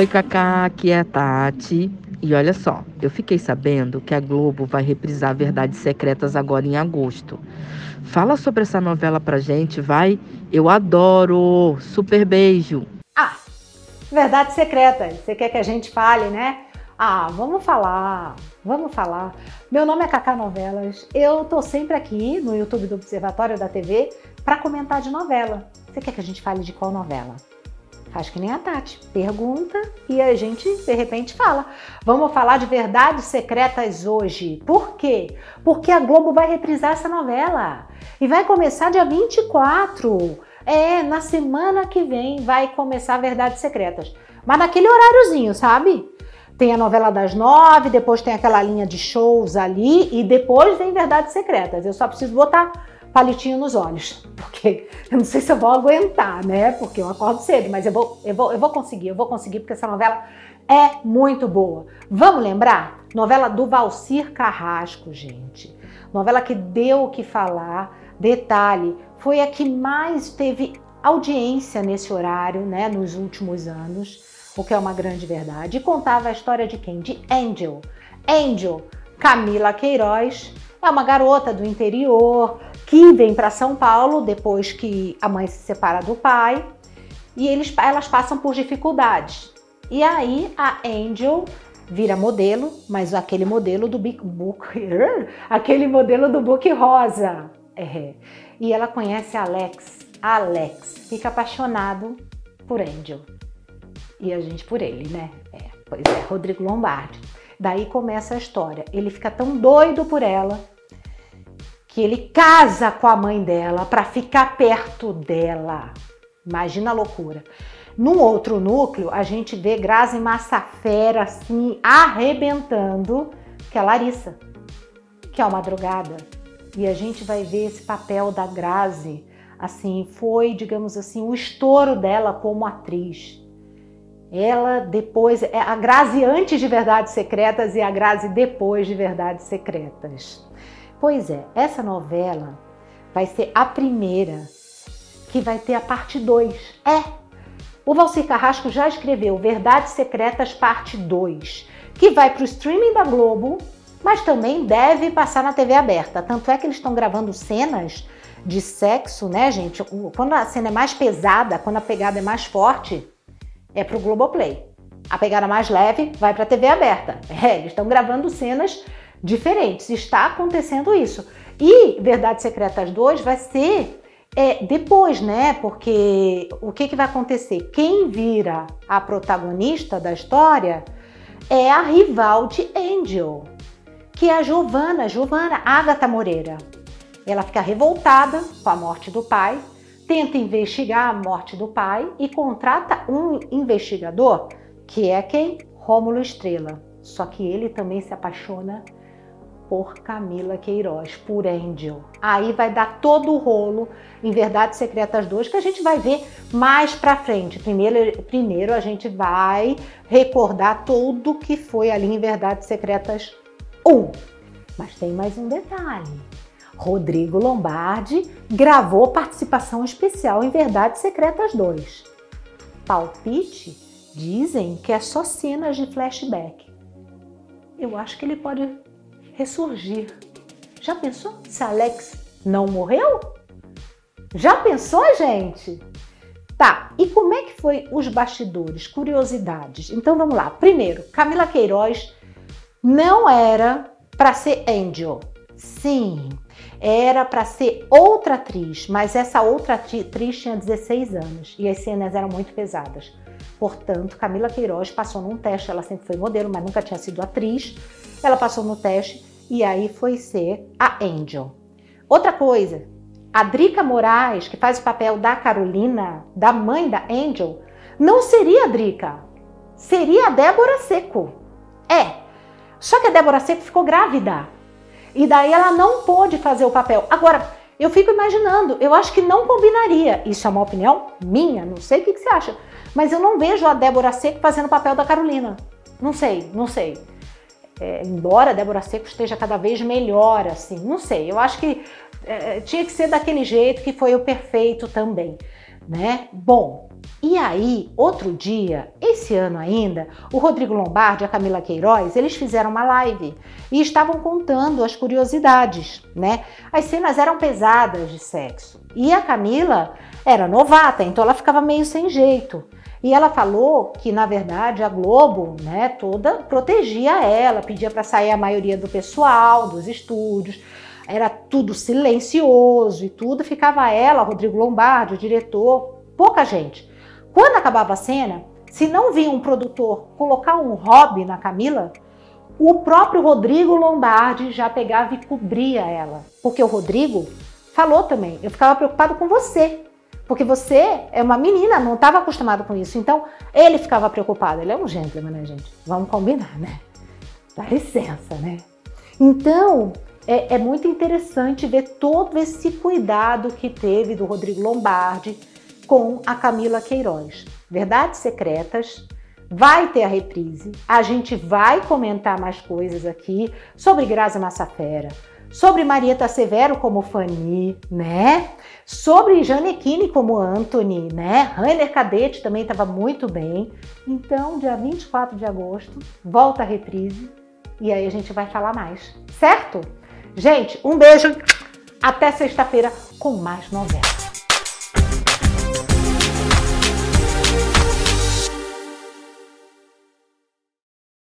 Oi, Cacá, aqui é a Tati. E olha só, eu fiquei sabendo que a Globo vai reprisar Verdades Secretas agora em agosto. Fala sobre essa novela pra gente, vai? Eu adoro! Super beijo! Ah, Verdades Secretas. Você quer que a gente fale, né? Ah, vamos falar, vamos falar. Meu nome é Cacá Novelas. Eu tô sempre aqui no YouTube do Observatório da TV para comentar de novela. Você quer que a gente fale de qual novela? Faz que nem a Tati. Pergunta e a gente, de repente, fala. Vamos falar de Verdades Secretas hoje. Por quê? Porque a Globo vai reprisar essa novela. E vai começar dia 24. É, na semana que vem vai começar Verdades Secretas. Mas naquele horáriozinho, sabe? Tem a novela das nove, depois tem aquela linha de shows ali e depois vem Verdades Secretas. Eu só preciso botar palitinho nos olhos, porque eu não sei se eu vou aguentar, né? Porque eu acordo cedo, mas eu vou, eu vou, eu vou conseguir, eu vou conseguir, porque essa novela é muito boa. Vamos lembrar? Novela do Valcir Carrasco, gente. Novela que deu o que falar. Detalhe, foi a que mais teve audiência nesse horário, né, nos últimos anos, o que é uma grande verdade. E contava a história de quem? De Angel. Angel, Camila Queiroz, é uma garota do interior que vem para São Paulo depois que a mãe se separa do pai e eles, elas passam por dificuldades. E aí a Angel vira modelo, mas aquele modelo do Big Book, aquele modelo do Book Rosa. É. E ela conhece Alex. Alex fica apaixonado por Angel. E a gente por ele, né? É, pois é, Rodrigo Lombardi. Daí começa a história. Ele fica tão doido por ela que ele casa com a mãe dela para ficar perto dela. Imagina a loucura. Num outro núcleo, a gente vê Grazi Massafera assim arrebentando, que é a Larissa, que é uma drogada. E a gente vai ver esse papel da Grazi, assim, foi, digamos assim, o estouro dela como atriz. Ela depois, é a Grazi antes de Verdades Secretas e a Grazi depois de Verdades Secretas. Pois é, essa novela vai ser a primeira que vai ter a parte 2. É! O Valcir Carrasco já escreveu Verdades Secretas Parte 2, que vai para o streaming da Globo, mas também deve passar na TV aberta. Tanto é que eles estão gravando cenas de sexo, né, gente? Quando a cena é mais pesada, quando a pegada é mais forte, é para o Globoplay. A pegada mais leve vai para a TV aberta. É, eles estão gravando cenas diferentes. Está acontecendo isso. E Verdades Secretas 2 vai ser é, depois, né? Porque o que, que vai acontecer? Quem vira a protagonista da história é a rival de Angel, que é a Giovanna, Giovanna Agatha Moreira. Ela fica revoltada com a morte do pai, tenta investigar a morte do pai e contrata um investigador, que é quem? Rômulo Estrela. Só que ele também se apaixona por Camila Queiroz, por Angel. Aí vai dar todo o rolo em Verdades Secretas 2 que a gente vai ver mais pra frente. Primeiro, primeiro a gente vai recordar tudo que foi ali em Verdades Secretas 1. Mas tem mais um detalhe. Rodrigo Lombardi gravou participação especial em Verdades Secretas 2. Palpite dizem que é só cenas de flashback. Eu acho que ele pode ressurgir. Já pensou se Alex não morreu? Já pensou, gente? Tá, e como é que foi os bastidores? Curiosidades. Então vamos lá. Primeiro, Camila Queiroz não era para ser Angel. Sim, era para ser outra atriz, mas essa outra atriz tinha 16 anos e as cenas eram muito pesadas. Portanto, Camila Queiroz passou num teste, ela sempre foi modelo, mas nunca tinha sido atriz. Ela passou no teste e aí foi ser a Angel. Outra coisa, a Drica Moraes, que faz o papel da Carolina, da mãe da Angel, não seria a Drica, seria a Débora Seco. É, só que a Débora Seco ficou grávida. E daí ela não pôde fazer o papel. Agora, eu fico imaginando, eu acho que não combinaria. Isso é uma opinião minha, não sei o que, que você acha. Mas eu não vejo a Débora Seco fazendo o papel da Carolina. Não sei, não sei é, embora Débora Seco esteja cada vez melhor, assim, não sei, eu acho que é, tinha que ser daquele jeito que foi o perfeito também. né? Bom, e aí, outro dia, esse ano ainda, o Rodrigo Lombardi e a Camila Queiroz, eles fizeram uma live e estavam contando as curiosidades, né? As cenas eram pesadas de sexo. E a Camila era novata, então ela ficava meio sem jeito. E ela falou que, na verdade, a Globo, né, toda protegia ela, pedia para sair a maioria do pessoal dos estúdios, era tudo silencioso e tudo, ficava ela, Rodrigo Lombardi, o diretor, pouca gente. Quando acabava a cena, se não vinha um produtor colocar um hobby na Camila, o próprio Rodrigo Lombardi já pegava e cobria ela. Porque o Rodrigo falou também, eu ficava preocupado com você. Porque você é uma menina, não estava acostumado com isso. Então, ele ficava preocupado. Ele é um gentleman, né, gente? Vamos combinar, né? Dá licença, né? Então, é, é muito interessante ver todo esse cuidado que teve do Rodrigo Lombardi com a Camila Queiroz. Verdades Secretas vai ter a reprise. A gente vai comentar mais coisas aqui sobre Graça Massafera, sobre Marieta Severo como Fanny, né? Sobre Janequine como Anthony, né? Rainer Cadete também estava muito bem. Então, dia 24 de agosto, volta a reprise e aí a gente vai falar mais, certo? Gente, um beijo. Até sexta-feira com mais novela.